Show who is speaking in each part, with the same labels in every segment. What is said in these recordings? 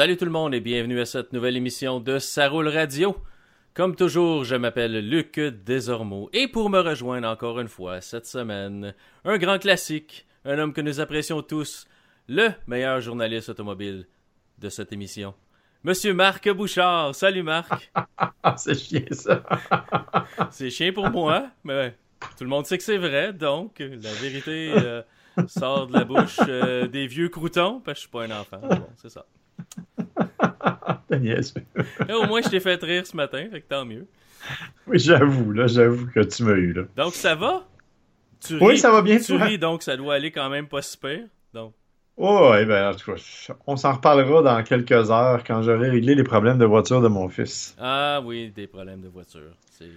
Speaker 1: Salut tout le monde et bienvenue à cette nouvelle émission de Ça roule radio. Comme toujours, je m'appelle Luc Desormeaux et pour me rejoindre encore une fois cette semaine, un grand classique, un homme que nous apprécions tous, le meilleur journaliste automobile de cette émission, Monsieur Marc Bouchard. Salut Marc.
Speaker 2: c'est chiant ça.
Speaker 1: c'est chiant pour moi, mais tout le monde sait que c'est vrai, donc la vérité euh, sort de la bouche euh, des vieux croutons, parce que je suis pas un enfant. c'est ça. au moins, je t'ai fait rire ce matin, fait que tant mieux.
Speaker 2: Oui, j'avoue, là, j'avoue que tu m'as eu, là.
Speaker 1: Donc, ça va?
Speaker 2: Tu ris, oui, ça va bien.
Speaker 1: Tu ris, donc ça doit aller quand même pas super. Donc.
Speaker 2: Oh, eh ben, en tout cas, on s'en reparlera dans quelques heures quand j'aurai réglé les problèmes de voiture de mon fils.
Speaker 1: Ah oui, des problèmes de voiture. C'est...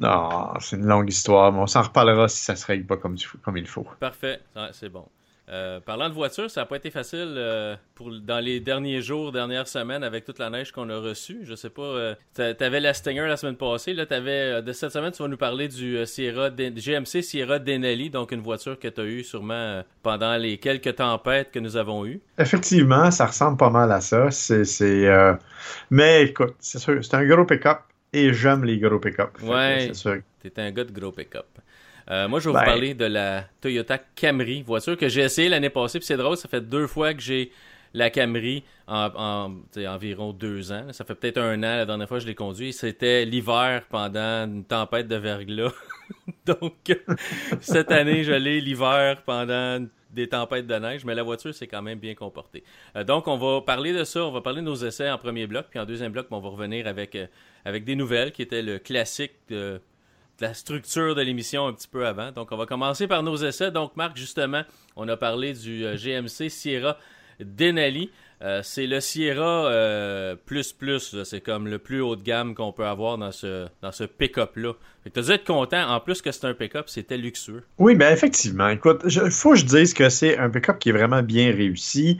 Speaker 2: Non, c'est une longue histoire, mais on s'en reparlera si ça se règle pas comme, comme il faut.
Speaker 1: Parfait, c'est bon. Euh, parlant de voiture, ça n'a pas été facile euh, pour, dans les derniers jours, dernières semaines, avec toute la neige qu'on a reçue. Je sais pas, euh, tu avais la Stinger la semaine passée. Là, avais, de cette semaine, tu vas nous parler du Sierra GMC Sierra Denali, donc une voiture que tu as eue sûrement pendant les quelques tempêtes que nous avons eues.
Speaker 2: Effectivement, ça ressemble pas mal à ça. C'est, Mais écoute, c'est sûr, c'est un gros pick-up et j'aime les gros pick-up.
Speaker 1: Ouais, t'es un gars de gros pick-up. Euh, moi, je vais vous ben. parler de la Toyota Camry, voiture que j'ai essayé l'année passée. Puis c'est drôle, ça fait deux fois que j'ai la Camry en, environ deux ans. Ça fait peut-être un an la dernière fois que je l'ai conduit. C'était l'hiver pendant une tempête de verglas. Donc, cette année, je l'ai l'hiver pendant des tempêtes de neige, mais la voiture s'est quand même bien comportée. Euh, donc, on va parler de ça. On va parler de nos essais en premier bloc, puis en deuxième bloc, on va revenir avec, euh, avec des nouvelles qui étaient le classique de la structure de l'émission un petit peu avant. Donc, on va commencer par nos essais. Donc, Marc, justement, on a parlé du euh, GMC Sierra Denali. Euh, c'est le Sierra euh, plus plus, c'est comme le plus haut de gamme qu'on peut avoir dans ce, dans ce pick-up-là. Tu as dû être content, en plus que c'est un pick-up, c'était luxueux.
Speaker 2: Oui, mais effectivement, écoute, il faut que je dise que c'est un pick-up qui est vraiment bien réussi.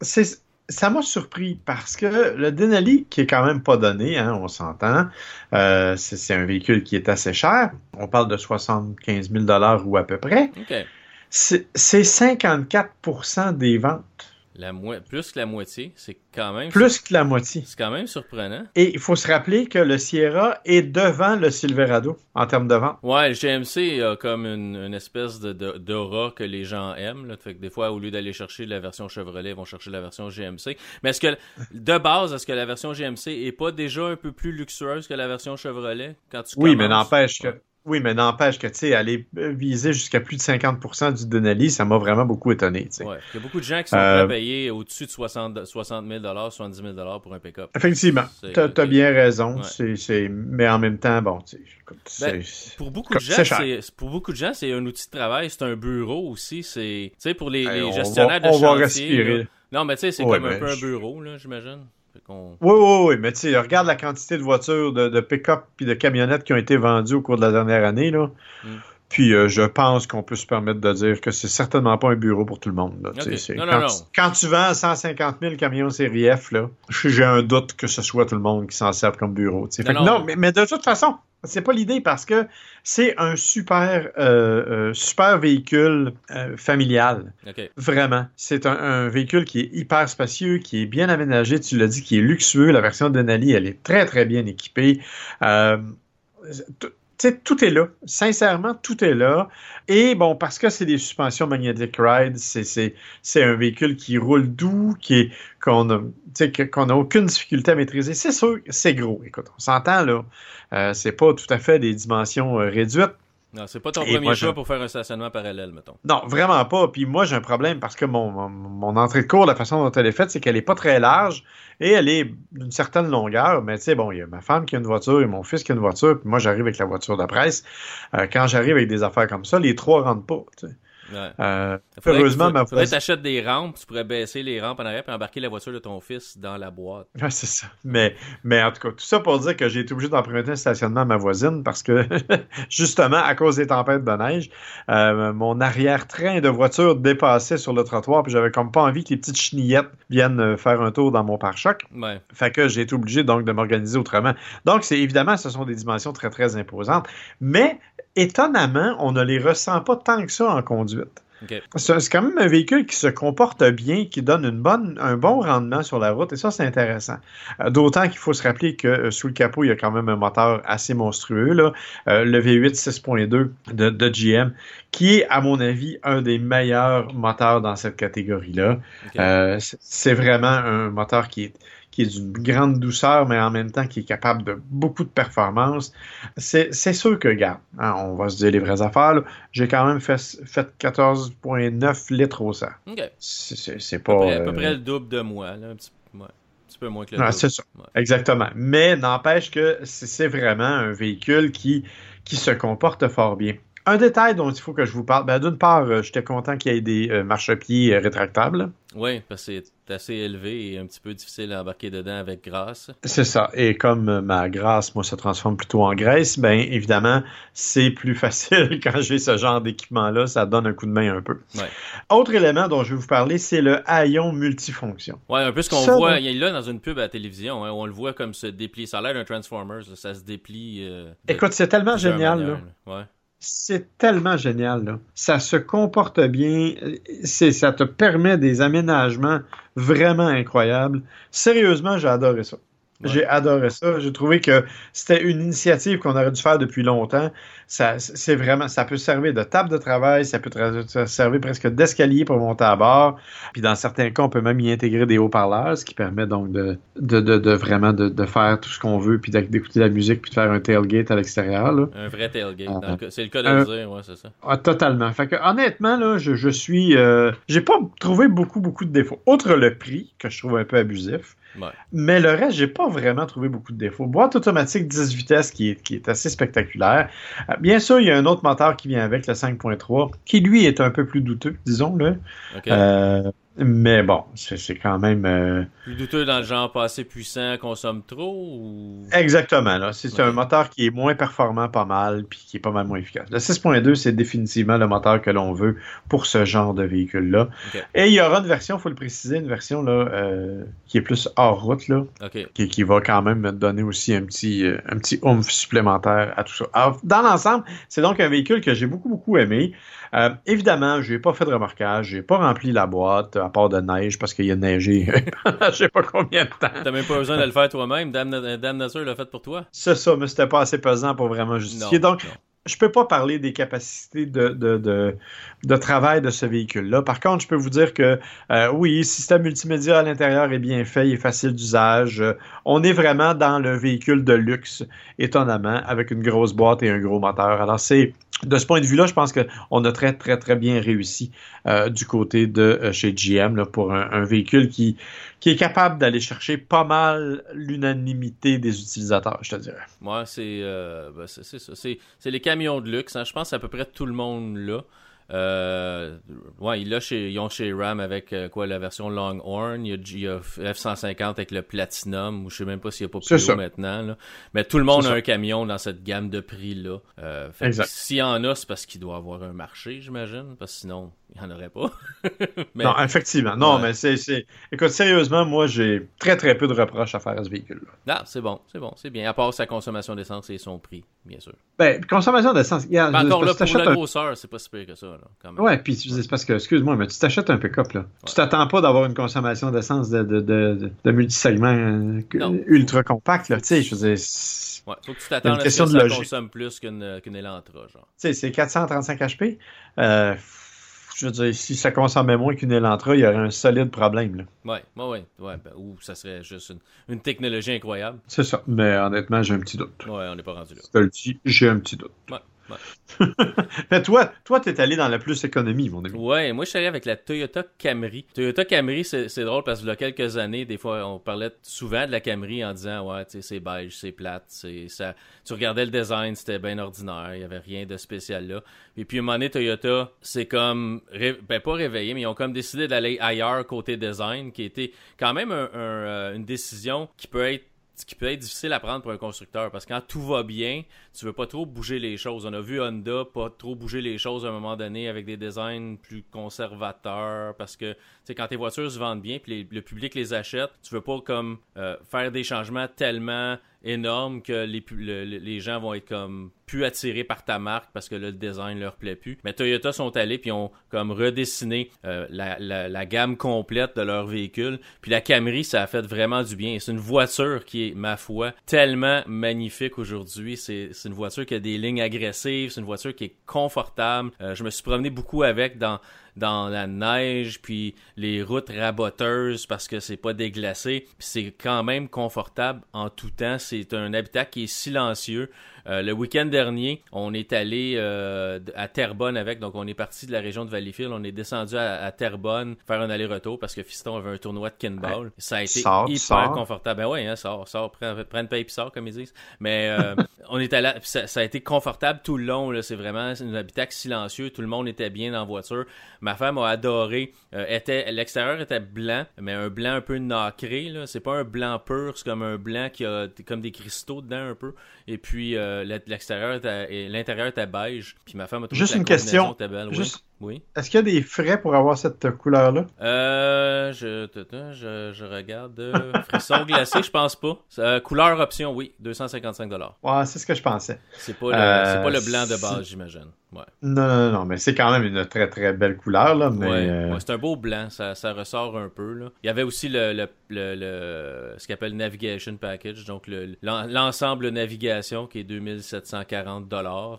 Speaker 2: C'est ça m'a surpris parce que le Denali, qui est quand même pas donné, hein, on s'entend, euh, c'est un véhicule qui est assez cher. On parle de 75 000 ou à peu près. C'est 54% des ventes.
Speaker 1: La plus que la moitié, c'est quand même.
Speaker 2: Plus que la moitié.
Speaker 1: C'est quand même surprenant.
Speaker 2: Et il faut se rappeler que le Sierra est devant le Silverado en termes de vente.
Speaker 1: Ouais, le GMC a comme une, espèce de, d'aura que les gens aiment. Là. Fait que des fois, au lieu d'aller chercher la version Chevrolet, ils vont chercher la version GMC. Mais est-ce que, de base, est-ce que la version GMC est pas déjà un peu plus luxueuse que la version Chevrolet quand tu
Speaker 2: Oui, mais n'empêche que oui, mais n'empêche que, tu sais, aller viser jusqu'à plus de 50% du Denali, ça m'a vraiment beaucoup étonné,
Speaker 1: Il y a beaucoup de gens qui sont euh, prêts à payer au-dessus de 60, 60 000 70 000 pour un pick-up.
Speaker 2: Effectivement. Tu as, bien raison. C'est, mais en même temps, bon, tu sais, ben,
Speaker 1: pour beaucoup de gens, c'est, pour beaucoup de gens, c'est un outil de travail, c'est un bureau aussi. C'est, tu sais, pour les, gestionnaires de chantier. respirer. non, mais tu sais, c'est comme un peu un bureau, là, j'imagine.
Speaker 2: Oui, oui, oui, mais tu sais, regarde la quantité de voitures, de, pick-up et de camionnettes qui ont été vendues au cours de la dernière année. Là. Mm. Puis euh, je pense qu'on peut se permettre de dire que c'est certainement pas un bureau pour tout le monde. quand, Tu, vends 150 000 camions série F, j'ai un doute que ce soit tout le monde qui s'en serve comme bureau. non, mais, de toute façon, c'est pas l'idée parce que c'est un super, euh, euh, super véhicule familial. Vraiment. C'est un, véhicule qui est hyper spacieux, qui est bien aménagé, tu l'as dit, qui est luxueux. La version de Denali, elle est très, très bien équipée sais, tout est là. Sincèrement, tout est là. Et bon, parce que c'est des suspensions Magnetic Ride, c'est un véhicule qui roule doux, qui qu'on qu'on n'a aucune difficulté à maîtriser. C'est sûr, c'est gros. Écoute, on s'entend là. Euh, c'est pas tout à fait des dimensions euh, réduites.
Speaker 1: Non, c'est pas ton premier choix pour faire un stationnement parallèle, mettons.
Speaker 2: Non, vraiment pas. Puis moi, j'ai un problème parce que mon, mon, entrée de cours, la façon dont elle est faite, c'est qu'elle est pas très large et elle est d'une certaine longueur. Mais tu sais, bon, il y a ma femme qui a une voiture et mon fils qui a une voiture, puis moi, j'arrive avec la voiture de presse. Euh, quand j'arrive avec des affaires comme ça, les trois rentrent pas.
Speaker 1: Ouais. Euh, heureusement, ma voiture. t'achètes des rampes, tu pourrais baisser les rampes en arrière et embarquer la voiture de ton fils dans la boîte.
Speaker 2: Ouais, c'est ça. Mais, mais en tout cas, tout ça pour dire que j'ai été obligé d'emprunter un stationnement à ma voisine parce que, justement, à cause des tempêtes de neige, euh, mon arrière-train de voiture dépassait sur le trottoir puis j'avais comme pas envie que les petites chenillettes viennent euh, faire un tour dans mon pare-choc.
Speaker 1: Ouais.
Speaker 2: Fait que j'ai été obligé donc de m'organiser autrement. Donc, c'est évidemment, ce sont des dimensions très, très imposantes. Mais, étonnamment, on ne les ressent pas tant que ça en conduite. C'est quand même un véhicule qui se comporte bien, qui donne une bonne, un bon rendement sur la route, et ça, c'est intéressant. Euh, d'autant qu'il faut se rappeler que euh, sous le capot, il y a quand même un moteur assez monstrueux, là, euh, le V8 6.2 de, de, GM, qui est, à mon avis, un des meilleurs moteurs dans cette catégorie-là. c'est vraiment un moteur qui est qui est d'une grande douceur, mais en même temps qui est capable de beaucoup de performance. C'est sûr que, regarde, hein, on va se dire les vraies affaires, j'ai quand même fait, fait 14,9 litres au 100. C'est pas...
Speaker 1: À peu, près, euh, le double de moi, là, un petit, peu moins que le
Speaker 2: C'est ça, exactement. Mais n'empêche que c'est vraiment un véhicule qui, qui se comporte fort bien. Un détail dont il faut que je vous parle, ben, d'une part, euh, j'étais content qu'il y ait des euh, marchepieds euh, rétractables.
Speaker 1: Oui, parce que c'est assez élevé et un petit peu difficile à embarquer dedans avec grâce.
Speaker 2: C'est ça. Et comme ma grâce, moi, se transforme plutôt en graisse, ben évidemment, c'est plus facile quand j'ai ce genre d'équipement-là. Ça donne un coup de main un peu. Autre élément dont je vais vous parler, c'est le haillon multifonction.
Speaker 1: Oui, un peu ce qu'on voit. Il est là dans une pub à la télévision. Hein, on le voit comme se déplier. Ça a l'air d'un Transformers. ça se déplie.
Speaker 2: Écoute, c'est tellement génial. Là. Ouais. C'est tellement génial, là. Ça se comporte bien. Ça te permet des aménagements vraiment incroyables. Sérieusement, j'ai adoré ça. J'ai adoré ça. J'ai trouvé que c'était une initiative qu'on aurait dû faire depuis longtemps. Ça, c'est vraiment, ça peut servir de table de travail, ça peut servir presque d'escalier pour monter à bord. Puis dans certains cas, on peut même y intégrer des haut-parleurs, ce qui permet donc de, de, de, vraiment de, faire tout ce qu'on veut, puis d'écouter la musique, puis de faire un tailgate à l'extérieur.
Speaker 1: Un vrai tailgate. Ah. c'est le cas de le dire, ouais, c'est ça.
Speaker 2: Ah, totalement. Fait que honnêtement, là, je, je suis, euh, j'ai pas trouvé beaucoup beaucoup de défauts. Outre le prix que je trouve un peu abusif. Mais le reste, j'ai pas vraiment trouvé beaucoup de défauts. Boîte automatique 10 vitesses qui est, qui est assez spectaculaire. Euh, bien sûr, il y a un autre moteur qui vient avec, le 5.3, qui lui est un peu plus douteux, disons-le. Euh, mais bon, c'est quand même. Euh...
Speaker 1: Plus douteux dans le genre pas assez puissant, consomme trop ou...
Speaker 2: Exactement. C'est un moteur qui est moins performant pas mal, puis qui est pas mal moins efficace. Le 6.2, c'est définitivement le moteur que l'on veut pour ce genre de véhicule-là. Et il y aura une version, il faut le préciser, une version là, euh, qui est plus hors route, là, qui, qui, va quand même me donner aussi un petit, euh, un petit oomph supplémentaire à tout ça. Alors, dans l'ensemble, c'est donc un véhicule que j'ai beaucoup, beaucoup aimé. Euh, évidemment, je n'ai pas fait de remorquage, j'ai pas rempli la boîte à part de neige parce qu'il a neigé je sais pas combien de temps.
Speaker 1: T'as même pas besoin de le faire toi-même, Dame, Nature l'a fait pour toi.
Speaker 2: C'est ça, mais c'était pas assez pesant pour vraiment justifier. Donc, je peux pas parler des capacités de, de, de, travail de ce véhicule-là. Par contre, je peux vous dire que euh, oui, le système multimédia à l'intérieur est bien fait, il est facile d'usage. on est vraiment dans le véhicule de luxe, étonnamment, avec une grosse boîte et un gros moteur. Alors, c'est de ce point de vue-là, je pense qu'on a très, très, très bien réussi euh, du côté de euh, chez GM pour un, véhicule qui, qui est capable d'aller chercher pas mal l'unanimité des utilisateurs, je te dirais.
Speaker 1: Moi, c'est euh, ben, ça. C'est les camions de luxe. Hein. Je pense à peu près tout le monde là. Euh, ouais, il chez, ils ont chez Ram avec euh, quoi la version Longhorn. Il y, a, F-150 avec le Platinum, ou je sais même pas s'il n'y a pas plus haut maintenant. Là. Mais tout le monde a un camion dans cette gamme de prix-là. Euh, S'il y en a, c'est parce qu'il doit avoir un marché, j'imagine. Parce que sinon, il n'y en aurait pas.
Speaker 2: non, effectivement. Non, mais c'est. Écoute, sérieusement, moi, j'ai très, très peu de reproches à faire à ce véhicule-là.
Speaker 1: Ah, c'est bon, c'est bon, c'est bien. À part sa consommation d'essence et son prix, bien sûr.
Speaker 2: Ben, consommation d'essence.
Speaker 1: encore là, pour la grosseur, c'est pas si pire que ça. Là,
Speaker 2: quand même. Ouais, puis c'est parce que, excuse-moi, mais tu t'achètes un pick-up, là. Tu t'attends pas d'avoir une consommation d'essence de, de, de, de multisegments euh, ultra compact, là. Tu sais, je veux dire.
Speaker 1: Ouais, faut que tu t'attends à ce que ça consomme plus qu'une qu Elantra, genre.
Speaker 2: Tu sais, c'est 435 HP. Euh, je veux dire, si ça consommait moins qu'une Elantra, il y aurait un solide problème. Là.
Speaker 1: Ouais, ouais, ouais. Ben, ou ça serait juste une, technologie incroyable.
Speaker 2: C'est ça. Mais honnêtement, j'ai un petit doute.
Speaker 1: Ouais, on n'est pas rendu là.
Speaker 2: Je te le dis, j'ai un petit doute.
Speaker 1: Ouais.
Speaker 2: Toi, toi, t'es allé dans la plus économie, mon ami.
Speaker 1: Ouais, moi, je suis allé avec la Toyota Camry. Toyota Camry, c'est drôle parce que il y a quelques années, des fois, on parlait souvent de la Camry en disant, ouais, tu sais, c'est beige, c'est plate, c'est ça. Tu regardais le design, c'était bien ordinaire, il y avait rien de spécial là. Et puis, à un moment donné, Toyota, c'est comme, ben pas réveillé, mais ils ont comme décidé d'aller ailleurs côté design, qui était quand même euh, une décision qui peut être qui peut être difficile à prendre pour un constructeur parce que quand tout va bien, tu veux pas trop bouger les choses. On a vu Honda pas trop bouger les choses à un moment donné avec des designs plus conservateurs parce que c'est quand tes voitures se vendent bien puis le public les achète, tu veux pas comme euh, faire des changements tellement énorme que les, gens vont être comme plus attirés par ta marque parce que le design leur plaît plus. Mais Toyota sont allés puis ont comme redessiné euh, la, la, gamme complète de leur véhicule. Puis la Camry, ça a fait vraiment du bien. C'est une voiture qui est, ma foi, tellement magnifique aujourd'hui. C'est une voiture qui a des lignes agressives. C'est une voiture qui est confortable. Euh, je me suis promené beaucoup avec dans la neige, puis les routes raboteuses parce que c'est pas déglacé. C'est quand même confortable en tout temps. C'est un habitat qui est silencieux. Euh, le week-end dernier, on est allé euh, à Terrebonne avec, donc on est parti de la région de Valleyfield, on est descendu à, Terrebonne faire un aller-retour parce que Fiston avait un tournoi de kinball. Ça a été hyper confortable. Ben ouais, hein, sort, sort, prends, prends une paye puis sort, comme ils disent. Mais euh, on est allé, ça, ça, a été confortable tout le long. C'est vraiment un habitat silencieux. Tout le monde était bien dans la voiture. Ma femme a adoré. était L'extérieur était blanc, mais un blanc un peu nacré. C'est pas un blanc pur, c'est comme un blanc qui a comme des cristaux dedans un peu. Et puis l'extérieur et l'intérieur était beige. Puis ma femme a trouvé
Speaker 2: Juste une question. Oui. Est-ce qu'il y a des frais pour avoir cette couleur-là?
Speaker 1: Euh, je, je, je regarde. Euh, frisson glacé, je pense pas. Euh, couleur option, oui, 255
Speaker 2: Ouais, c'est ce que je pensais.
Speaker 1: C'est pas, le, pas le blanc de base, j'imagine. Ouais.
Speaker 2: Non, non, non, mais c'est quand même une très très belle couleur. Là, mais,
Speaker 1: ouais, c'est un beau blanc, ça, ça, ressort un peu. Là. Il y avait aussi le, le, le, ce qu'on appelle Navigation Package, donc l'ensemble navigation qui est 2740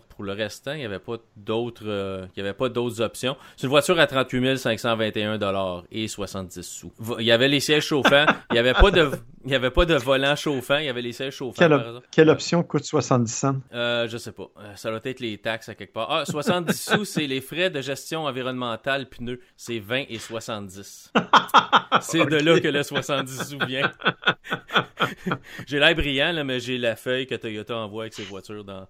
Speaker 1: Pour le restant, il n'y avait pas d'autres il y avait pas d'autres c'est une voiture à 38 521 et 70 sous. Il y avait les sièges chauffants. Il n'y avait pas de, il y avait pas de volant chauffant. Il y avait les sièges chauffants.
Speaker 2: Quelle, option coûte 70 cents?
Speaker 1: Euh, je sais pas. Euh, ça doit être les taxes à quelque part. Ah, 70 sous, c'est les frais de gestion environnementale pneus. C'est 20 et 70. c'est de là que le 70 sous vient. j'ai l'air brillant, là, mais j'ai la feuille que Toyota envoie avec ses voitures dans,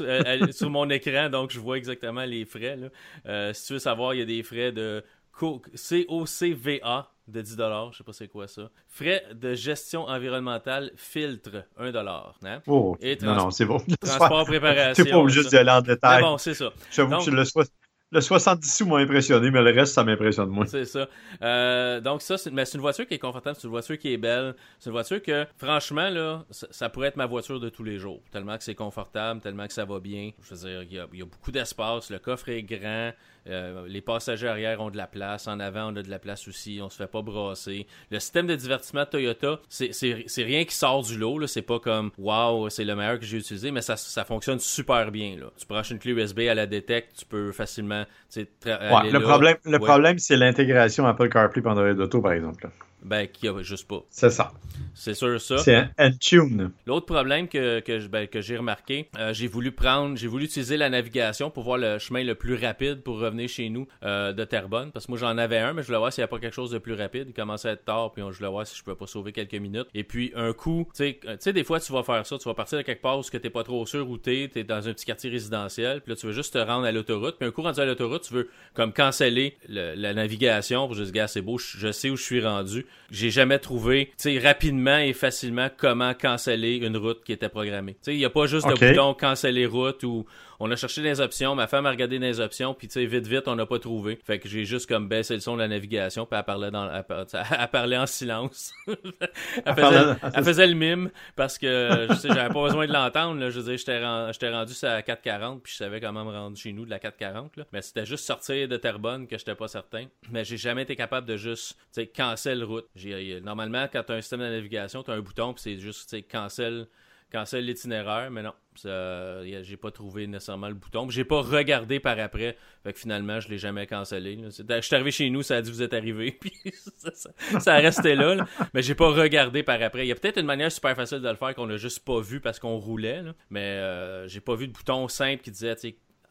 Speaker 1: euh, sur, mon écran, donc je vois exactement les frais. Euh, si tu veux savoir, il y a des frais de COCVA de 10 Je sais pas c'est quoi ça. Frais de gestion environnementale filtre 1
Speaker 2: hein? Oh, non, non, c'est bon.
Speaker 1: Transport, préparation.
Speaker 2: Tu pas obligé d'y aller en détail.
Speaker 1: bon, c'est ça.
Speaker 2: J'avoue que je le souhaite le 70 sous m'a impressionné, mais le reste, ça m'impressionne moins.
Speaker 1: C'est ça. Euh, donc ça, c'est, une voiture qui est confortable, c'est une voiture qui est belle. C'est une voiture que, franchement, là, ça, pourrait être ma voiture de tous les jours. Tellement que c'est confortable, tellement que ça va bien. Je veux dire, il y a beaucoup d'espace, le coffre est grand. Euh, les passagers arrière ont de la place. En avant, on a de la place aussi. On se fait pas brasser. Le système de divertissement de Toyota, c'est rien qui sort du lot. C'est pas comme Waouh, c'est le meilleur que j'ai utilisé, mais ça, ça fonctionne super bien. Là. Tu branches une clé USB à la détecte, tu peux facilement.
Speaker 2: Ouais, le problème, le problème c'est l'intégration Apple CarPlay pendant Android Auto, par exemple.
Speaker 1: Ben, qu'il n'y a juste pas.
Speaker 2: C'est ça.
Speaker 1: C'est sûr ça.
Speaker 2: C'est un tune.
Speaker 1: L'autre problème que, que, ben, que j'ai remarqué, euh, j'ai voulu prendre, j'ai voulu utiliser la navigation pour voir le chemin le plus rapide pour revenir chez nous euh, de Terrebonne. Parce que moi j'en avais un, mais je voulais voir s'il n'y a pas quelque chose de plus rapide. Il commençait à être tard, puis je voulais voir si je pouvais pas sauver quelques minutes. Et puis un coup, tu sais, des fois tu vas faire ça, tu vas partir de quelque part où tu n'es pas trop sûr où t'es, es dans un petit quartier résidentiel, puis là tu veux juste te rendre à l'autoroute. Puis un coup rendu à l'autoroute, tu veux comme canceller la navigation pour juste, gars, c'est beau, je sais où je suis rendu. J'ai jamais trouvé, tu sais, rapidement et facilement comment canceller une route qui était programmée. Tu sais, il n'y a pas juste de bouton canceller route ou on a cherché des options, ma femme a regardé des options, puis tu sais, vite, vite, on n'a pas trouvé. Fait que j'ai juste comme baissé le son de la navigation, puis elle parlait, dans, elle, parlait en silence. elle, faisait, le mime, parce que, je sais, j'avais pas besoin de l'entendre, là. Je veux dire, j'étais rendu à 440, puis je savais comment me rendre chez nous de la 440, là. Mais c'était juste sortir de Terrebonne que j'étais pas certain. Mais j'ai jamais été capable de juste, tu sais, cancel route. Normalement, quand tu as un système de navigation, tu as un bouton, puis c'est juste, tu sais, cancel cancel l'itinéraire, mais non, j'ai pas trouvé nécessairement le bouton. J'ai pas regardé par après, fait que finalement, je l'ai jamais cancellé. Je suis arrivé chez nous, ça a dit vous êtes arrivé, puis ça, a resté là, mais j'ai pas regardé par après. Il y a peut-être une manière super facile de le faire qu'on a juste pas vu parce qu'on roulait, mais euh, j'ai pas vu de bouton simple qui disait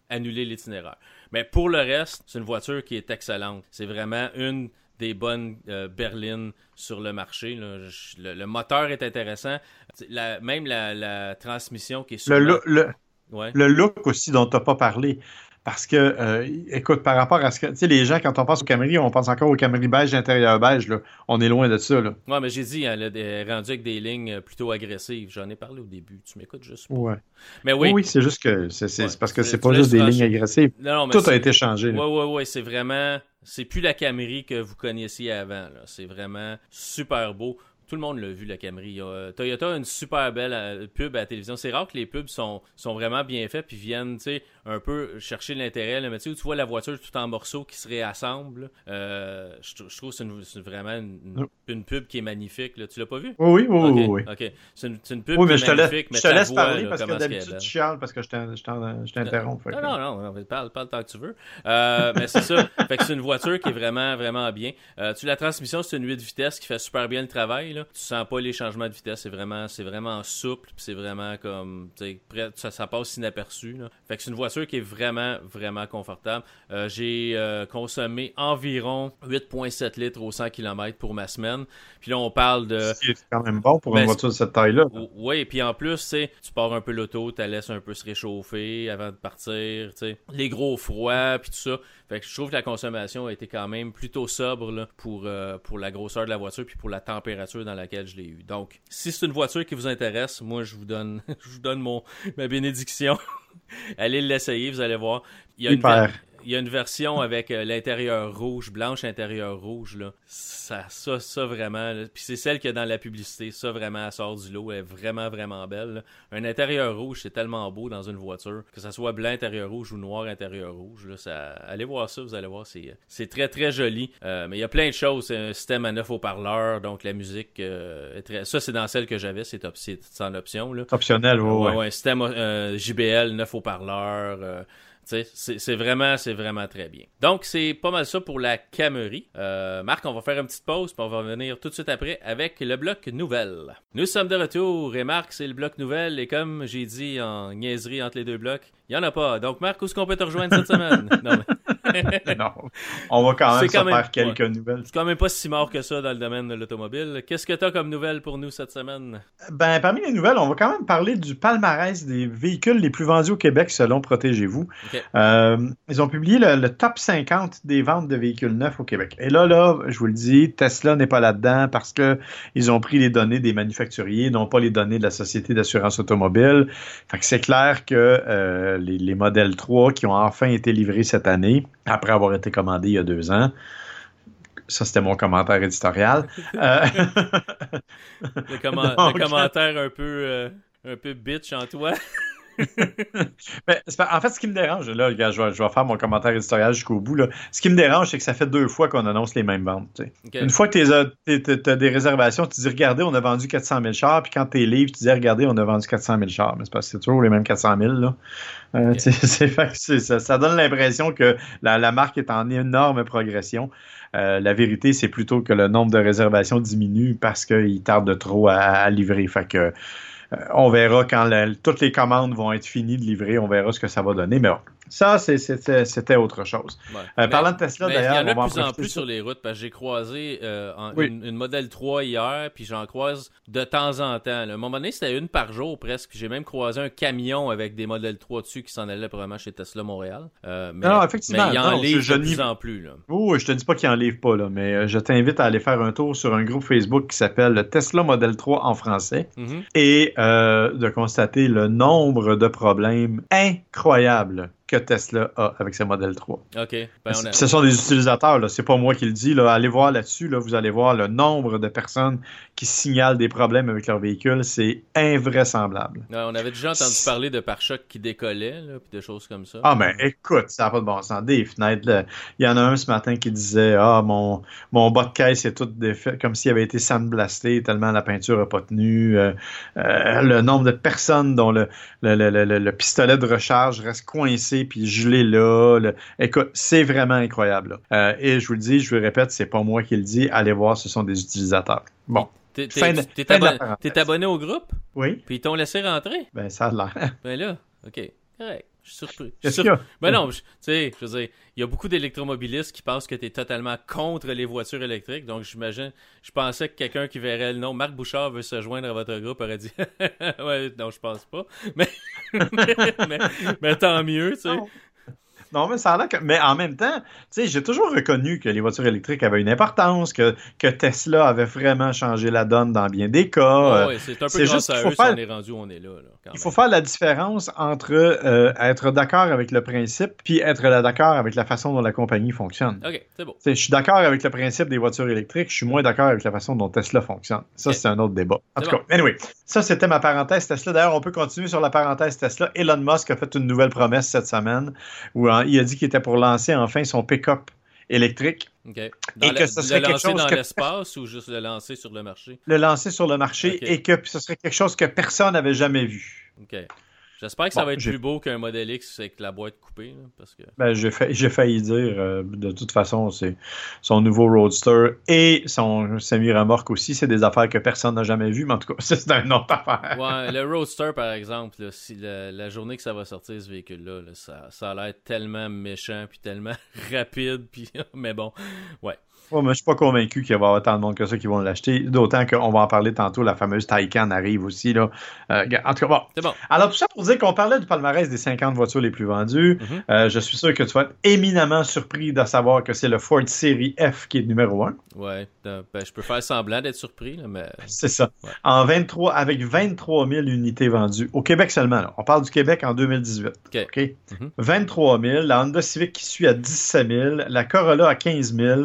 Speaker 1: annuler l'itinéraire. Mais pour le reste, c'est une voiture qui est excellente. C'est vraiment une des bonnes euh, berlines sur le marché. Le, moteur est intéressant. même la, transmission qui est
Speaker 2: sur le, le, le look aussi dont tu n'as pas parlé. Parce que, euh, écoute, par rapport à ce que. Tu sais, les gens, quand on pense au Camry, on pense encore au Camry beige, intérieur beige. Là. On est loin de ça. Là.
Speaker 1: Ouais, mais j'ai dit, elle est rendu avec des lignes plutôt agressives. J'en ai parlé au début. Tu m'écoutes juste.
Speaker 2: Ouais.
Speaker 1: Mais oui.
Speaker 2: Oui, c'est juste que. C'est parce que c'est pas juste des lignes agressives. Tout a été changé.
Speaker 1: Oui, oui, oui. C'est vraiment. C'est plus la Camry que vous connaissiez avant. C'est vraiment super beau. tout le monde l'a vu, la Camry. Toyota a une super belle pub à la télévision. C'est rare que les pubs sont, sont vraiment bien faits puis viennent, tu sais, un peu chercher l'intérêt. Mais tu vois la voiture tout en morceaux qui se réassemble. je, je, trouve que c'est vraiment une, pub qui est magnifique. Là. Tu l'as pas vu?
Speaker 2: Oui, oui, oui. oui.
Speaker 1: OK. C'est une, une, pub qui est magnifique.
Speaker 2: je te laisse parler parce que d'habitude, tu chiales parce que je t'interromps.
Speaker 1: Non, non, non, non, parle, parle tant que tu veux. Euh, mais c'est ça. fait que c'est une voiture qui est vraiment, vraiment bien. Euh, tu la transmission, c'est une 8 vitesses qui fait super bien le travail. Là. Tu sens pas les changements de vitesse. C'est vraiment, c'est vraiment souple. c'est vraiment comme, prêt, ça, ça passe inaperçu. Là. Fait que c'est une voiture qui est vraiment, vraiment confortable. Euh, j'ai consommé environ 8,7 litres au 100 km pour ma semaine. Puis là, on parle de.
Speaker 2: C'est quand même bon pour une voiture de cette taille-là.
Speaker 1: Oui, et puis en plus, tu pars un peu l'auto, tu la laisses un peu se réchauffer avant de partir. Les gros froids, puis tout ça. Fait que je trouve que la consommation a été quand même plutôt sobre pour, euh, pour la grosseur de la voiture puis pour la température dans laquelle je l'ai eu. Donc, si c'est une voiture qui vous intéresse, moi je vous donne je vous donne mon ma bénédiction. Allez l'essayer, vous allez voir. Il y a une il y a une version avec euh, l'intérieur rouge, blanche intérieur rouge là. Ça ça ça vraiment puis c'est celle qu'il y a dans la publicité, ça vraiment elle sort du lot, elle est vraiment vraiment belle. Un intérieur rouge, c'est tellement beau dans une voiture, que ça soit blanc intérieur rouge ou noir intérieur rouge là, ça allez voir ça, vous allez voir c'est c'est très très joli. Euh, mais il y a plein de choses, c'est un système à neuf haut-parleurs, donc la musique euh, est très ça c'est dans celle que j'avais, c'est en option là.
Speaker 2: Optionnel, ouais,
Speaker 1: ouais. ouais système JBL neuf haut-parleurs c'est vraiment, c'est vraiment très bien. Donc, c'est pas mal ça pour la camerie. Euh, Marc, on va faire une petite pause, puis on va revenir tout de suite après avec le bloc nouvelle. Nous sommes de retour, et Marc, c'est le bloc nouvelle, et comme j'ai dit en niaiserie entre les deux blocs, il y en a pas. Donc, Marc, où est-ce qu'on peut te rejoindre cette semaine? non,
Speaker 2: non, on va quand même se faire quelques nouvelles.
Speaker 1: C'est quand même pas si mort que ça dans le domaine de l'automobile. Qu'est-ce que tu as comme nouvelles pour nous cette semaine?
Speaker 2: Ben, parmi les nouvelles, on va quand même parler du palmarès des véhicules les plus vendus au Québec selon Protégez-vous. Euh, ils ont publié le, top 50 des ventes de véhicules neufs au Québec. Et là, là, je vous le dis, Tesla n'est pas là-dedans parce que ils ont pris les données des manufacturiers, non pas les données de la Société d'assurance automobile. Fait que c'est clair que euh, les, les modèles 3 qui ont enfin été livrés cette année, après avoir été commandés il y a deux ans, ça, c'était mon commentaire éditorial. Euh,
Speaker 1: le, commentaire un peu, un peu bitch en toi.
Speaker 2: en fait, ce qui me dérange, là, je, vais, faire mon commentaire éditorial jusqu'au bout. Là. Ce qui me dérange, c'est que ça fait deux fois qu'on annonce les mêmes ventes. Une fois que tu as, des réservations, tu dis regardez, on a vendu 400 000 chars, puis quand tu es libre, tu dis regardez, on a vendu 400 000 chars. Mais c'est parce que c'est toujours les mêmes 400 000. Là. Euh, ça, ça, donne l'impression que la, marque est en énorme progression. Euh, la vérité, c'est plutôt que le nombre de réservations diminue parce qu'il tarde trop à, à livrer. Fait que euh, on verra quand toutes les commandes vont être finies de livrer, on verra ce que ça va donner. Mais ça, c'était autre chose. Euh, parlant de Tesla, d'ailleurs.
Speaker 1: Il y en a de plus en plus sur les routes parce que j'ai croisé euh, une, Model 3 hier, puis j'en croise de temps en temps. À un moment donné, c'était une par jour presque. J'ai même croisé un camion avec des Model 3 dessus qui s'en allait probablement chez Tesla Montréal.
Speaker 2: Euh, mais, non, effectivement.
Speaker 1: il en livre de plus en plus. Là.
Speaker 2: Oh, je te dis pas qu'il en livre pas, là, mais je t'invite à aller faire un tour sur un groupe Facebook qui s'appelle Tesla Model 3 en français mm-hmm. et de constater le nombre de problèmes incroyables que Tesla a avec ses modèles 3.
Speaker 1: OK. Ben,
Speaker 2: ce sont des utilisateurs, là. C'est pas moi qui le dis, là. Allez voir là-dessus, là. Vous allez voir le nombre de personnes qui signalent des problèmes avec leur véhicule. C'est invraisemblable.
Speaker 1: on avait déjà entendu parler de pare-chocs qui décollaient, là, puis des choses comme ça.
Speaker 2: Ah, mais écoute, ça n'a pas de bon sens. Des fenêtres, Il y en a un ce matin qui disait, ah, mon, mon bas de caisse est tout défait, comme s'il avait été sandblasté tellement la peinture n'a pas tenu. Euh, euh, le nombre de personnes dont le, le, le, le pistolet de recharge reste coincé puis je l'ai là. Écoute, c'est vraiment incroyable. Euh, et je vous le dis, je vous le répète, c'est pas moi qui le dis. Allez voir, ce sont des utilisateurs. Bon.
Speaker 1: T'es abonné, abonné, au groupe?
Speaker 2: Oui.
Speaker 1: Puis ils t'ont laissé rentrer?
Speaker 2: Ben, ça a l'air.
Speaker 1: Ben là, OK. Correct. Je suis surpris. Ben non, tu sais, je veux dire, il y a beaucoup d'électromobilistes qui pensent que tu es totalement contre les voitures électriques. Donc, j'imagine, je pensais que quelqu'un qui verrait le nom Marc Bouchard veut se joindre à votre groupe aurait dit Ouais, non, je pense pas. Mais, mais, tant mieux, tu sais.
Speaker 2: Non, mais ça a l'air que... Mais en même temps, tu sais, j'ai toujours reconnu que les voitures électriques avaient une importance, que, que Tesla avait vraiment changé la donne dans bien des cas.
Speaker 1: oui, c'est un peu grâce à eux si on est rendu où on est là. là.
Speaker 2: Il faut faire la différence entre euh, être d'accord avec le principe puis être d'accord avec la façon dont la compagnie fonctionne.
Speaker 1: OK, c'est bon.
Speaker 2: Je suis d'accord avec le principe des voitures électriques, je suis moins d'accord avec la façon dont Tesla fonctionne. Ça, c'est un autre débat. En tout cas, anyway, ça, c'était ma parenthèse Tesla. D'ailleurs, on peut continuer sur la parenthèse Tesla. Elon Musk a fait une nouvelle promesse cette semaine où hein, il a dit qu'il était pour lancer enfin son pick-up électrique.
Speaker 1: Et que ce serait le quelque chose dans l'espace ou juste le lancer sur le marché?
Speaker 2: Le lancer sur le marché et que ce serait quelque chose que personne n'avait jamais vu.
Speaker 1: OK. J'espère que ça va être plus beau qu'un modèle X avec la boîte coupée. parce que...
Speaker 2: ben, j'ai, failli dire, euh, de toute façon, c'est son nouveau Roadster et son semi-remorque aussi, c'est des affaires que personne n'a jamais vues, mais en tout cas, c'est une autre affaire.
Speaker 1: ouais, le Roadster, par exemple, si la, journée que ça va sortir, ce véhicule-là, ça, ça a l'air tellement méchant, puis tellement rapide, puis mais bon, ouais.
Speaker 2: Ouais, mais je suis pas convaincu qu'il va y avoir autant de monde que ça qui vont l'acheter. D'autant qu'on va en parler tantôt, la fameuse Taycan arrive aussi. Là. Euh, en tout cas, bon.
Speaker 1: C'est bon.
Speaker 2: Alors, tout ça pour dire qu'on parlait du palmarès des 50 voitures les plus vendues. Mm-hmm. Euh, je suis sûr que tu vas être éminemment surpris de savoir que c'est le Ford Series F qui est numéro 1.
Speaker 1: Ouais, ben, je peux faire semblant d'être surpris, mais.
Speaker 2: C'est ça. En 23, avec 23 000 unités vendues. Au Québec seulement. Là. On parle du Québec en 2018. OK. 23 000. La Honda Civic qui suit à 17 000. La Corolla à 15 000.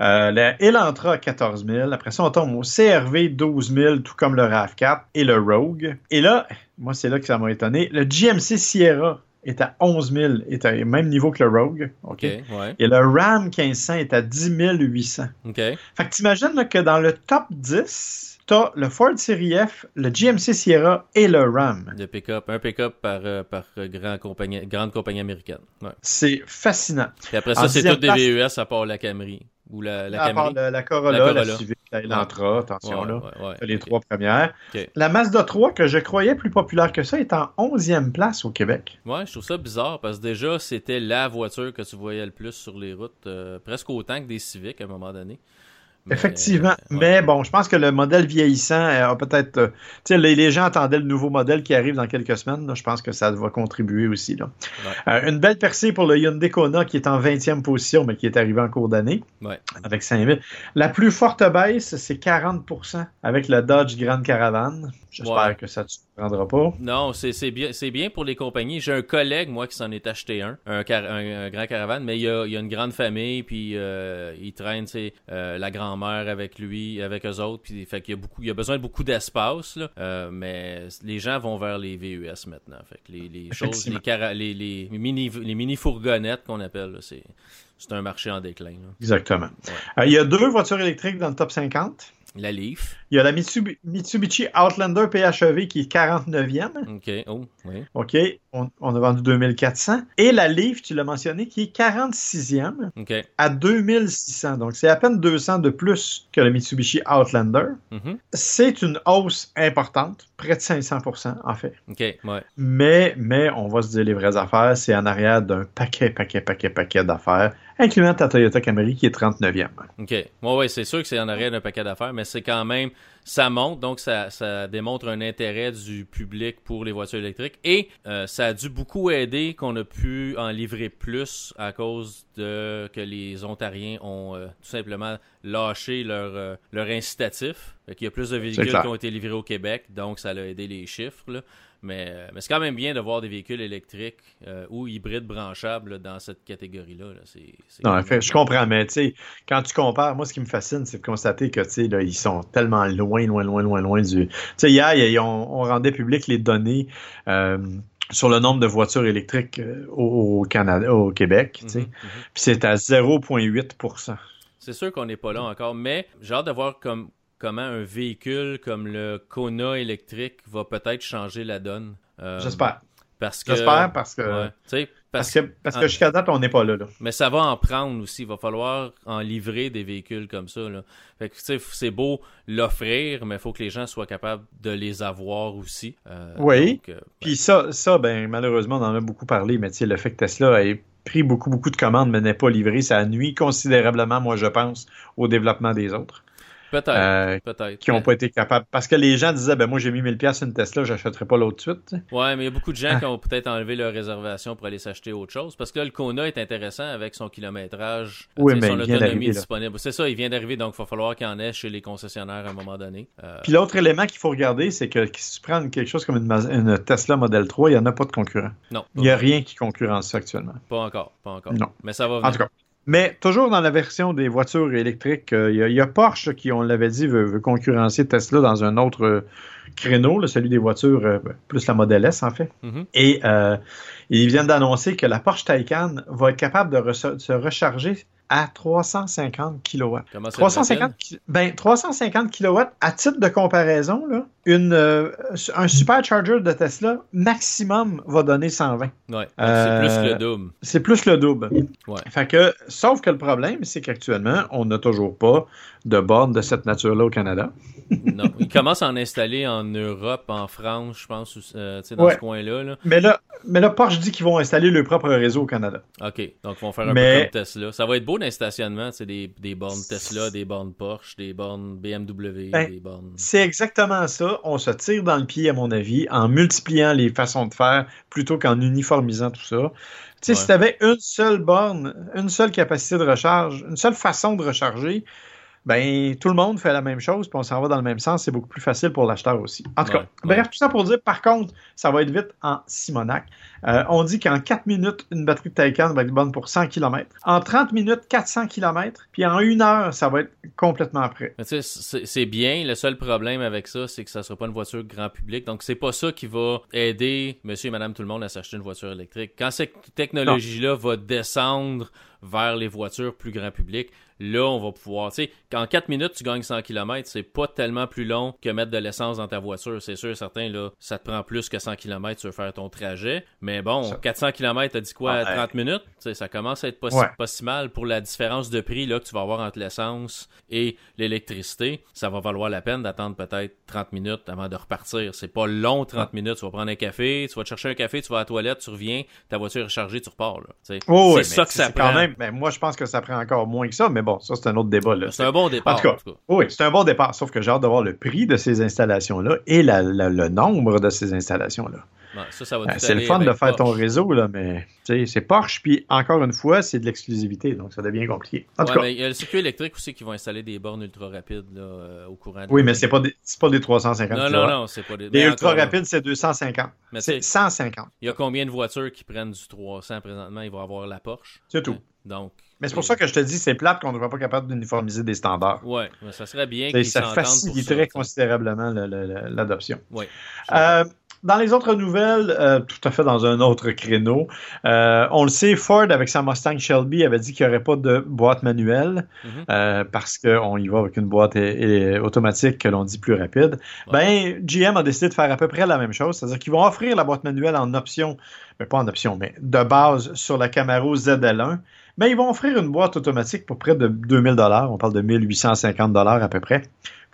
Speaker 2: Euh, la Elantra à 14 000. Après ça, on tombe au CRV 12 000, tout comme le RAV4 et le Rogue. Et là, moi, c'est là que ça m'a étonné. Le GMC Sierra est à 11 000, est au même niveau que le Rogue. OK. Et le Ram 1500 est à 10 800.
Speaker 1: OK. Fait
Speaker 2: que t'imagines que dans le top 10, t'as le Ford Series F, le GMC Sierra et le Ram.
Speaker 1: Le pick-up, un pick-up par, euh, par grand compagnie, grande compagnie américaine.
Speaker 2: C'est fascinant.
Speaker 1: Et après ça, c'est tout des VUS à part la Camry. Ou la, la,
Speaker 2: Camry. la, Corolla, la, Civic, l'Elantra, attention là. les trois premières. La Mazda 3, que je croyais plus populaire que ça, est en 11e place au Québec.
Speaker 1: Ouais, je trouve ça bizarre parce que déjà, c'était la voiture que tu voyais le plus sur les routes, euh, presque autant que des Civics à un moment donné.
Speaker 2: Effectivement. Mais bon, je pense que le modèle vieillissant a peut-être. Euh, tu sais, les, gens attendaient le nouveau modèle qui arrive dans quelques semaines. je pense que ça va contribuer aussi. Là. Euh, une belle percée pour le Hyundai Kona qui est en 20e position, mais qui est arrivé en cours d'année. Avec 5000. La plus forte baisse, c'est 40% avec le Dodge Grand Caravan. J'espère que ça ne te prendra pas.
Speaker 1: Non, c'est bien, bien pour les compagnies. J'ai un collègue, moi, qui s'en est acheté un, un, grand caravane, mais il y a, il a une grande famille, puis euh, il traîne euh, la grand-mère avec lui, avec eux autres, puis fait qu'il y a beaucoup, il a besoin de beaucoup d'espace, euh, mais les gens vont vers les VUS maintenant. Fait que les, les choses, les, les, mini, les mini fourgonnettes qu'on appelle, c'est c'est un marché en déclin.
Speaker 2: Exactement. il y a deux voitures électriques dans le top 50.
Speaker 1: La Leaf.
Speaker 2: Il y a la Mitsubishi Outlander PHEV qui est 49e.
Speaker 1: OK. Oh, oui.
Speaker 2: OK. On, a vendu 2400. Et la Leaf, tu l'as mentionné, qui est 46e
Speaker 1: OK.
Speaker 2: à 2600. Donc, c'est à peine 200 de plus que le Mitsubishi Outlander.
Speaker 1: Mm-hmm.
Speaker 2: C'est une hausse importante, près de 500% en fait.
Speaker 1: Ouais.
Speaker 2: Mais, mais, on va se dire les vraies affaires, c'est en arrière d'un paquet, paquet, paquet, paquet d'affaires incluant ta Toyota Camry qui est 39e.
Speaker 1: OK. Ouais, c'est sûr que c'est en arrière d'un paquet d'affaires, mais c'est quand même, ça monte, donc ça, ça, démontre un intérêt du public pour les voitures électriques. Et euh, ça a dû beaucoup aider qu'on a pu en livrer plus à cause de que les Ontariens ont euh, tout simplement lâché leur, euh, leur incitatif. Il y a plus de véhicules qui ont été livrés au Québec, donc ça a aidé les chiffres. Là. Mais, euh, mais c'est quand même bien de voir des véhicules électriques euh, ou hybrides branchables dans cette catégorie-là.
Speaker 2: non, en fait, je comprends, mais tu sais, quand tu compares, moi, ce qui me fascine, c'est de constater que, tu sais, ils sont tellement loin, loin, loin, loin, loin du. Tu sais, hier, on, rendait public les données. Euh, sur le nombre de voitures électriques au, Canada, au Québec, tu sais. Mhm, mhm. puis c'est à 0,8%
Speaker 1: C'est sûr qu'on n'est pas là encore, mais j'ai hâte de voir comme, comment un véhicule comme le Kona électrique va peut-être changer la donne.
Speaker 2: Euh, J'espère.
Speaker 1: Parce que.
Speaker 2: J'espère parce que. parce, que, parce que jusqu'à date, on n'est pas là,
Speaker 1: Mais ça va en prendre aussi. Il va falloir en livrer des véhicules comme ça. Là. Fait que, c'est beau l'offrir, mais il faut que les gens soient capables de les avoir aussi.
Speaker 2: Euh, oui. Euh, Puis ça, ça, ben, malheureusement, on en a beaucoup parlé, mais le fait que Tesla ait pris beaucoup, beaucoup de commandes, mais n'ait pas livré, ça nuit considérablement, moi, je pense, au développement des autres.
Speaker 1: Peut-être.
Speaker 2: Euh,
Speaker 1: peut-être.
Speaker 2: Qui n'ont pas été capables. Parce que les gens disaient, ben moi j'ai mis 1000$ sur une Tesla, j'achèterai pas l'autre suite.
Speaker 1: Ouais, mais il y a beaucoup de gens ah. qui ont peut-être enlevé leur réservation pour aller s'acheter autre chose. Parce que là, le Kona est intéressant avec son kilométrage,
Speaker 2: oui, mais
Speaker 1: son
Speaker 2: autonomie
Speaker 1: disponible. C'est ça, il vient d'arriver, donc il va falloir qu'il en ait chez les concessionnaires à un moment donné.
Speaker 2: Euh, Puis l'autre élément qu'il faut regarder, c'est que si tu prends quelque chose comme une, une Tesla Model 3, il n'y en a pas de concurrent.
Speaker 1: Non.
Speaker 2: Il n'y a rien qui concurrence ça actuellement.
Speaker 1: Pas encore, pas encore.
Speaker 2: Non.
Speaker 1: Mais ça va venir.
Speaker 2: En tout cas. Mais toujours dans la version des voitures électriques, euh, il y, a Porsche qui, on l'avait dit, veut, concurrencer Tesla dans un autre euh, créneau, celui des voitures euh, plus la Model S en fait.
Speaker 1: Mm-hmm.
Speaker 2: Et ils viennent d'annoncer que la Porsche Taycan va être capable de se recharger à 350 kW. 350, ben, 350 kW, à titre de comparaison, là, une, euh, un supercharger de Tesla, maximum, va donner 120.
Speaker 1: Ouais, c'est plus le double.
Speaker 2: C'est plus le double.
Speaker 1: Ouais.
Speaker 2: Fait que, sauf que le problème, c'est qu'actuellement, on n'a toujours pas de bornes de cette nature-là au Canada.
Speaker 1: non, ils commencent à en installer en Europe, en France, je pense, euh, dans ce coin-là. Là.
Speaker 2: Mais là, mais là, Porsche dit qu'ils vont installer leur propre réseau au Canada.
Speaker 1: OK, donc ils vont faire un peu comme Tesla. Ça va être beau d'installationnement, c'est des, des bornes Tesla, des bornes Porsche, des bornes BMW,
Speaker 2: ben,
Speaker 1: des bornes...
Speaker 2: C'est exactement ça. On se tire dans le pied, à mon avis, en multipliant les façons de faire plutôt qu'en uniformisant tout ça. Tu sais, si tu avais une seule borne, une seule capacité de recharge, une seule façon de recharger, ben tout le monde fait la même chose, puis on s'en va dans le même sens, c'est beaucoup plus facile pour l'acheteur aussi. En tout cas, bref, tout ça pour dire, par contre, ça va être vite en Simonac. Euh, on dit qu'en 4 minutes, une batterie de Taycan va être bonne pour 100 km. En 30 minutes, 400 km. Puis en une heure, ça va être complètement prêt.
Speaker 1: C'est bien. Le seul problème avec ça, c'est que ça ne sera pas une voiture grand public. Donc, c'est pas ça qui va aider monsieur et madame tout le monde à s'acheter une voiture électrique. Quand cette technologie-là va descendre vers les voitures plus grand public, là, on va pouvoir. Tu sais, qu'en 4 minutes, tu gagnes 100 km, c'est pas tellement plus long que mettre de l'essence dans ta voiture. C'est sûr, certains, là, ça te prend plus que 100 km sur faire ton trajet. Mais bon, 400 km, t'as dit quoi, 30 minutes? Ça commence à être pas, si, mal pour la différence de prix là, que tu vas avoir entre l'essence et l'électricité. Ça va valoir la peine d'attendre peut-être 30 minutes avant de repartir. C'est pas long, 30 minutes. Tu vas prendre un café, tu vas te chercher un café, tu vas à la toilette, tu reviens, ta voiture est chargée, tu repars.
Speaker 2: Oh, c'est ça que ça prend. Quand même, mais moi, je pense que ça prend encore moins que ça, mais bon, ça, c'est un autre débat.
Speaker 1: C'est un bon départ.
Speaker 2: En tout cas, oui, c'est un bon départ, sauf que j'ai hâte de voir le prix de ces installations-là et le nombre de ces installations-là.
Speaker 1: Ben,
Speaker 2: c'est le fun de faire ton réseau, là, mais c'est Porsche, puis encore une fois, c'est de l'exclusivité, donc ça devient compliqué. En tout cas,
Speaker 1: il y a le circuit électrique aussi qui vont installer des bornes ultra rapides là, euh, au courant.
Speaker 2: De oui, mais c'est pas, des, pas des 350
Speaker 1: Non, non, non, c'est pas des.
Speaker 2: Les ultra rapides, c'est 250. C'est 150.
Speaker 1: Il y a combien de voitures qui prennent du 300 présentement? Il va avoir la Porsche.
Speaker 2: C'est tout.
Speaker 1: Donc,
Speaker 2: mais c'est pour ça que je te dis, c'est plate qu'on ne soit pas capable d'uniformiser des standards.
Speaker 1: Oui, ça serait bien
Speaker 2: qu'ils Ça faciliterait considérablement l'adoption.
Speaker 1: Oui.
Speaker 2: Euh, dans les autres nouvelles, euh, tout à fait dans un autre créneau, euh, on le sait, Ford avec sa Mustang Shelby avait dit qu'il n'y aurait pas de boîte manuelle
Speaker 1: mm-hmm.
Speaker 2: parce qu'on y va avec une boîte automatique que l'on dit plus rapide. Ben, GM a décidé de faire à peu près la même chose, c'est-à-dire qu'ils vont offrir la boîte manuelle en option, mais pas en option, mais de base sur la Camaro ZL1 mais ils vont offrir une boîte automatique pour près de 2000 dollars. On parle de 1850 dollars à peu près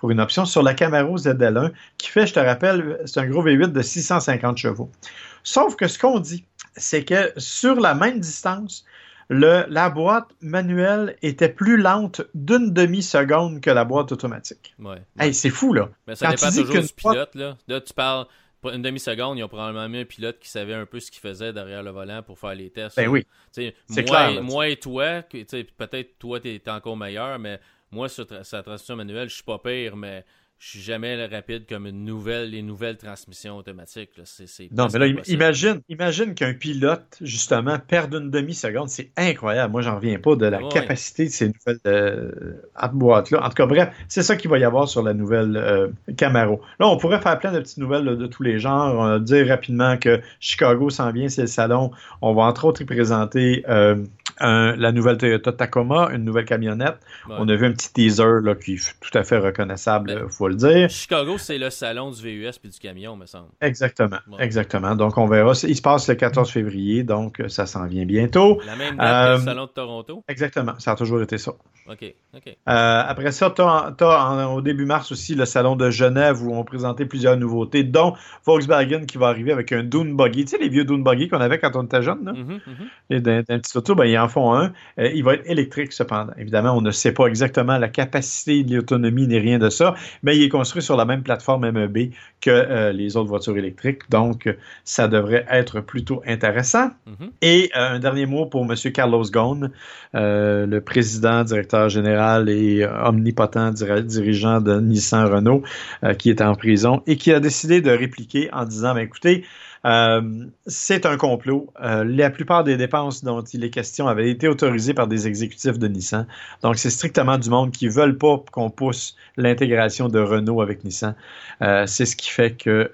Speaker 2: pour une option sur la Camaro ZL1 qui fait, je te rappelle, c'est un gros V8 de 650 chevaux. Sauf que ce qu'on dit, c'est que sur la même distance, le, la boîte manuelle était plus lente d'une demi-seconde que la boîte automatique.
Speaker 1: Ouais.
Speaker 2: c'est fou, là.
Speaker 1: Mais ça dépend toujours du pilote, là. Là, tu parles une demi-seconde, ils ont probablement mis un pilote qui savait un peu ce qu'il faisait derrière le volant pour faire les tests.
Speaker 2: Ben oui.
Speaker 1: C'est clair. Moi et toi, peut-être toi, tu es encore meilleur, mais moi, sur sa transition manuelle, je suis pas pire, mais je suis jamais rapide comme une nouvelle, les nouvelles transmissions automatiques.
Speaker 2: non, mais là, imagine, imagine qu'un pilote, justement, perde une demi-seconde. C'est incroyable. Moi, j'en reviens pas de la capacité de ces nouvelles euh, boîtes-là. En tout cas, bref, c'est ça qu'il va y avoir sur la nouvelle euh, Camaro. Là, on pourrait faire plein de petites nouvelles de tous les genres. On va dire rapidement que Chicago s'en vient, c'est le salon. On va entre autres y présenter euh, la nouvelle Toyota Tacoma, une nouvelle camionnette. On a vu un petit teaser là, qui est tout à fait reconnaissable, il ben, faut le dire.
Speaker 1: Chicago, c'est le salon du VUS puis du camion, me semble.
Speaker 2: Exactement. Exactement. Donc, on verra. Il se passe le 14 février, donc ça s'en vient bientôt.
Speaker 1: La même date que le euh, salon de Toronto?
Speaker 2: Exactement. Ça a toujours été ça.
Speaker 1: OK. OK.
Speaker 2: Euh, après ça, tu as, au début mars aussi le salon de Genève où on présentait plusieurs nouveautés, dont Volkswagen qui va arriver avec un Dune Buggy. Tu sais, les vieux Dune Buggy qu'on avait quand on était jeune, là?
Speaker 1: Mm-hmm, mm-hmm.
Speaker 2: un, petit auto, ben, en font un. Euh, il va être électrique cependant. Évidemment, on ne sait pas exactement la capacité de l'autonomie ni rien de ça, mais il est construit sur la même plateforme MEB que euh, les autres voitures électriques. Donc, ça devrait être plutôt intéressant. Mm-hmm. Et un dernier mot pour M. Carlos Ghosn, le président, directeur général et omnipotent dirigeant de Nissan Renault, qui est en prison et qui a décidé de répliquer en disant, ben, écoutez, euh, c'est un complot. Euh, la plupart des dépenses dont il est question avaient été autorisées par des exécutifs de Nissan. Donc, c'est strictement du monde qui ne veulent pas qu'on pousse l'intégration de Renault avec Nissan. Euh, c'est ce qui fait que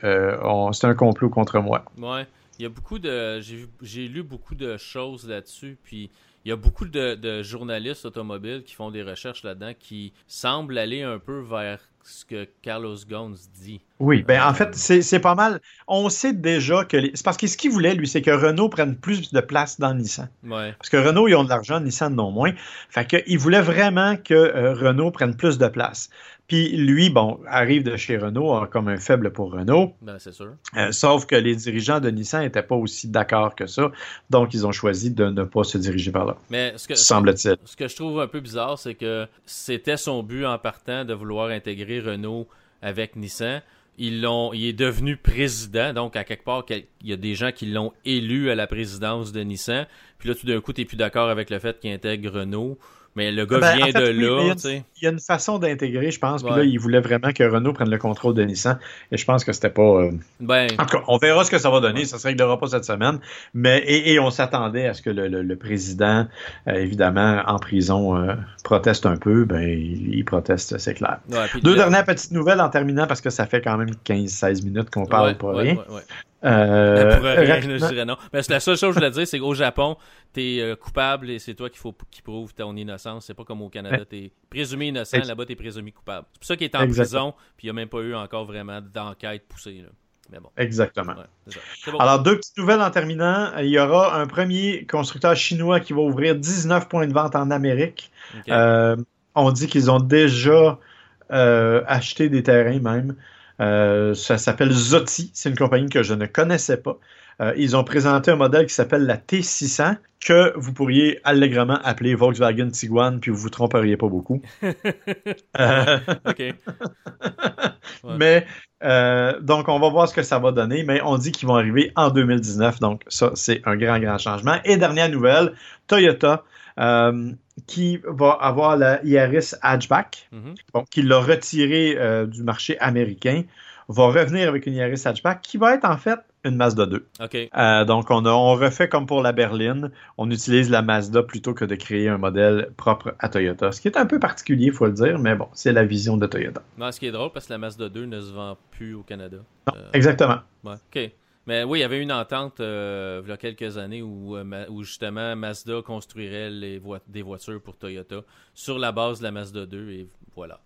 Speaker 2: c'est un complot contre moi.
Speaker 1: Ouais. Il y a beaucoup de. J'ai lu beaucoup de choses là-dessus, puis il y a beaucoup de, journalistes automobiles qui font des recherches là-dedans qui semblent aller un peu vers ce que Carlos Ghosn dit.
Speaker 2: Oui, ben en fait, c'est pas mal. On sait déjà que. C'est parce que ce qu'il voulait, lui, c'est que Renault prenne plus de place dans Nissan.
Speaker 1: Ouais.
Speaker 2: Parce que Renault, ils ont de l'argent, Nissan non moins. Fait qu'il voulait vraiment que euh, Renault prenne plus de place. Puis lui, bon, arrive de chez Renault comme un faible pour Renault.
Speaker 1: Ben, c'est sûr.
Speaker 2: Euh, sauf que les dirigeants de Nissan n'étaient pas aussi d'accord que ça. Donc, ils ont choisi de ne pas se diriger par là.
Speaker 1: Mais ce que, semble-t-il. Ce que je trouve un peu bizarre, c'est que c'était son but en partant de vouloir intégrer Renault avec Nissan. Ils l'ont, il est devenu président, donc à quelque part, il y a des gens qui l'ont élu à la présidence de Nissan. Puis là, tout d'un coup, tu n'es plus d'accord avec le fait qu'il intègre Renault. Mais le gars ben, vient de là.
Speaker 2: Il y, a une façon d'intégrer, je pense. Puis là, il voulait vraiment que Renault prenne le contrôle de Nissan. Et je pense que c'était pas. Euh,
Speaker 1: ben...
Speaker 2: En tout cas, on verra ce que ça va donner. Ça se réglera pas cette semaine. Mais et, on s'attendait à ce que le, président, euh, évidemment, en prison, euh, proteste un peu. Ben, il, proteste, c'est clair. Deux dernières petites nouvelles en terminant parce que ça fait quand même 15-16 minutes qu'on parle pour rien.
Speaker 1: Euh, je non. Mais la seule chose que je voulais dire, c'est qu'au Japon, t'es es euh, coupable et c'est toi qu'il faut qui prouve ton innocence. C'est pas comme au Canada, t'es présumé innocent, là-bas t'es présumé coupable. C'est pour ça qu'il est en prison, puis il n'y a même pas eu encore vraiment d'enquête poussée. Mais bon.
Speaker 2: Exactement. Alors, deux petites nouvelles en terminant. Il y aura un premier constructeur chinois qui va ouvrir 19 points de vente en Amérique. Euh, on dit qu'ils ont déjà euh, acheté des terrains même. Euh, ça s'appelle Zotti. C'est une compagnie que je ne connaissais pas. Euh, ils ont présenté un modèle qui s'appelle la T600 que vous pourriez allègrement appeler Volkswagen Tiguan, puis vous vous tromperiez pas beaucoup.
Speaker 1: Euh, OK.
Speaker 2: Mais donc on va voir ce que ça va donner, mais on dit qu'ils vont arriver en 2019, donc ça c'est un grand grand changement. Et dernière nouvelle, Toyota qui va avoir la Yaris Hatchback, mhm. qui l'a retiré euh, du marché américain, va revenir avec une Yaris Hatchback qui va être en fait une Mazda 2. Euh, donc on, a, on refait comme pour la berline, on utilise la Mazda plutôt que de créer un modèle propre à Toyota, ce qui est un peu particulier, il faut le dire, mais bon, c'est la vision de Toyota.
Speaker 1: ce qui est drôle parce que la Mazda 2 ne se vend plus au Canada.
Speaker 2: Euh, exactement.
Speaker 1: OK. Mais oui, il y avait une entente euh, il y a quelques années où, euh, où justement Mazda construirait les des voitures pour Toyota sur la base de la Mazda 2 et voilà.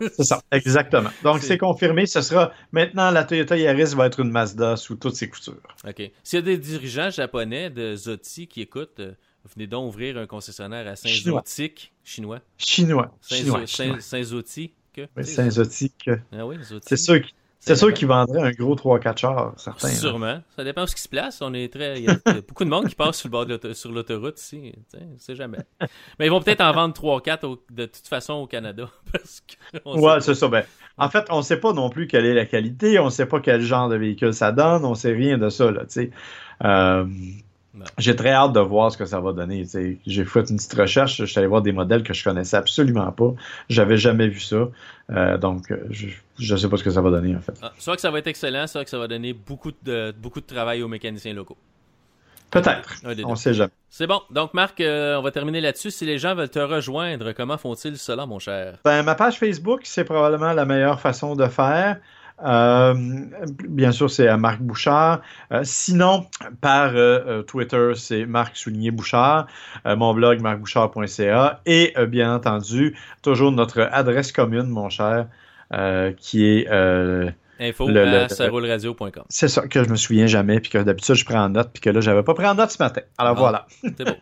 Speaker 2: c'est ça, exactement. Donc c'est confirmé, ce sera maintenant la Toyota Yaris va être une Mazda sous toutes ses coutures.
Speaker 1: OK. S'il y a des dirigeants japonais de Zoti qui écoutent, euh, venez donc ouvrir un concessionnaire à Saint-Zotique, chinois.
Speaker 2: Chinois.
Speaker 1: Saint-Zotique.
Speaker 2: Saint-Zotique.
Speaker 1: Ah oui.
Speaker 2: C'est sûr c'est sûr qu'ils vendraient un gros 3-4 chars, certains.
Speaker 1: Sûrement. Ça dépend où ce qui se place. On est très... Il y a beaucoup de monde qui passe sur le bord de sur l'autoroute ici. On sait jamais. Mais ils vont peut-être en vendre 3-4 de toute façon au Canada. Parce
Speaker 2: ouais, c'est ça. Ben, en fait, on ne sait pas non plus quelle est la qualité. On ne sait pas quel genre de véhicule ça donne. On ne sait rien de ça. Là, euh, j'ai très hâte de voir ce que ça va donner. J'ai fait une petite recherche, je suis allé voir des modèles que je connaissais absolument pas. J'avais jamais vu ça. Euh, donc, je ne sais pas ce que ça va donner en fait.
Speaker 1: Ah, soit que ça va être excellent, soit que ça va donner beaucoup de, beaucoup de travail aux mécaniciens locaux.
Speaker 2: Peut-être. On ne sait jamais.
Speaker 1: C'est bon. Donc, Marc, euh, on va terminer là-dessus. Si les gens veulent te rejoindre, comment font-ils cela, mon cher?
Speaker 2: Ben, ma page Facebook, c'est probablement la meilleure façon de faire. Euh, bien sûr, c'est à Marc Bouchard. Euh, sinon, par euh, Twitter, c'est Marc Souligné Bouchard. mon blog, marcbouchard.ca. Et bien entendu, toujours notre adresse commune, mon cher, qui est
Speaker 1: Info à saroulradio.com.
Speaker 2: C'est ça, que je me souviens jamais, puis que d'habitude je prends en note, puis que là, j'avais pas pris en note ce matin. Alors voilà.
Speaker 1: C'est bon.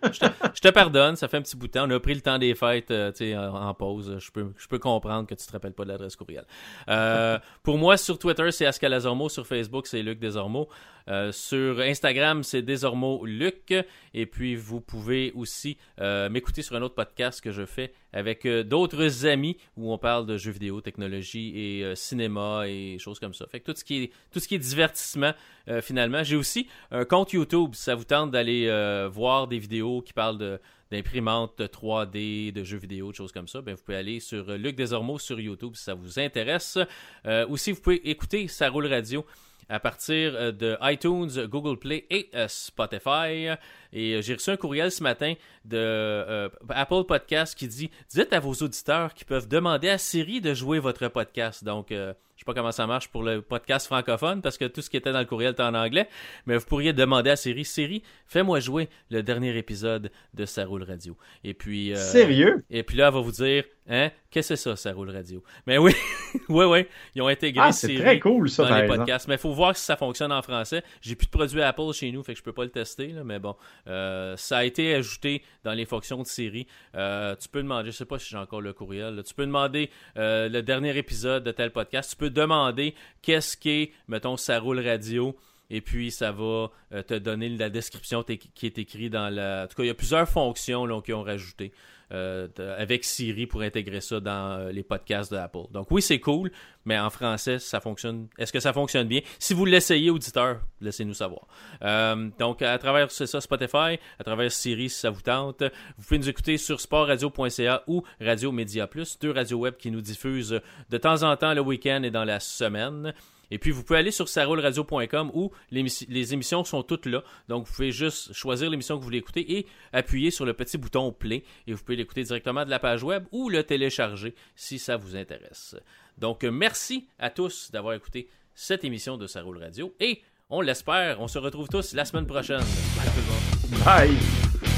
Speaker 1: Je te, pardonne, ça fait un petit bout de temps. On a pris le temps des fêtes euh, en, pause. Je peux, je peux comprendre que tu te rappelles pas de l'adresse courriel. Euh, pour moi, sur Twitter, c'est Ascalazormo. Sur Facebook, c'est Luc Desormeaux. Euh, sur Instagram, c'est désormais Luc. Et puis, vous pouvez aussi m'écouter sur un autre podcast que je fais avec d'autres amis où on parle de jeux vidéo, technologie et cinéma et choses comme ça. Fait que tout ce qui est, qui divertissement, finalement. J'ai aussi un compte YouTube. Si ça vous tente d'aller voir des vidéos qui parlent d'imprimantes 3D, de jeux vidéo, de choses comme ça, ben vous pouvez aller sur Luc Desormeaux sur YouTube si ça vous intéresse. aussi, vous pouvez écouter Ça roule radio à partir euh, de iTunes, Google Play et euh, Spotify. Et euh, j'ai reçu un courriel ce matin de Apple Podcast qui dit Dites à vos auditeurs qu'ils peuvent demander à Siri de jouer votre podcast. Donc, je sais pas comment ça marche pour le podcast francophone parce que tout ce qui était dans le courriel était en anglais, mais vous pourriez demander à Siri, Siri, fais-moi jouer le dernier épisode de Ça roule radio. Et puis
Speaker 2: euh, Sérieux?
Speaker 1: Et puis là elle va vous dire hein, qu'est-ce que c'est ça Ça roule radio? Mais oui, oui oui, ils ont intégré ah, Siri
Speaker 2: très cool, ça,
Speaker 1: dans les podcasts, mais il faut voir si ça fonctionne en français. J'ai plus de produit Apple chez nous, fait que je peux pas le tester mais bon, euh, ça a été ajouté dans les fonctions de Siri. Euh, tu peux demander, je sais pas si j'ai encore le courriel, tu peux demander le dernier épisode de tel podcast, tu peux demander qu'est-ce qu'est, mettons, ça roule radio. Et puis, ça va euh, te donner la description qui est écrite dans la. En tout cas, il y a plusieurs fonctions qui ont rajouté. Euh, avec Siri pour intégrer ça dans euh, les podcasts de Apple. Donc oui, c'est cool, mais en français, ça fonctionne. Est-ce que ça fonctionne bien? Si vous l'essayez, auditeur, laissez-nous savoir. Euh, donc à travers ça Spotify, à travers Siri si ça vous tente, vous pouvez nous écouter sur sportradio.ca ou Radio Média Plus, deux radios web qui nous diffusent de temps en temps le week-end et dans la semaine. Et puis, vous pouvez aller sur sarolradio.com où les, émissions sont toutes là. Donc, vous pouvez juste choisir l'émission que vous voulez écouter et appuyer sur le petit bouton play. Et vous pouvez l'écouter directement de la page web ou le télécharger si ça vous intéresse. Donc, merci à tous d'avoir écouté cette émission de Sarol Radio. Et on l'espère, on se retrouve tous la semaine prochaine. Bye tout.
Speaker 2: Bye.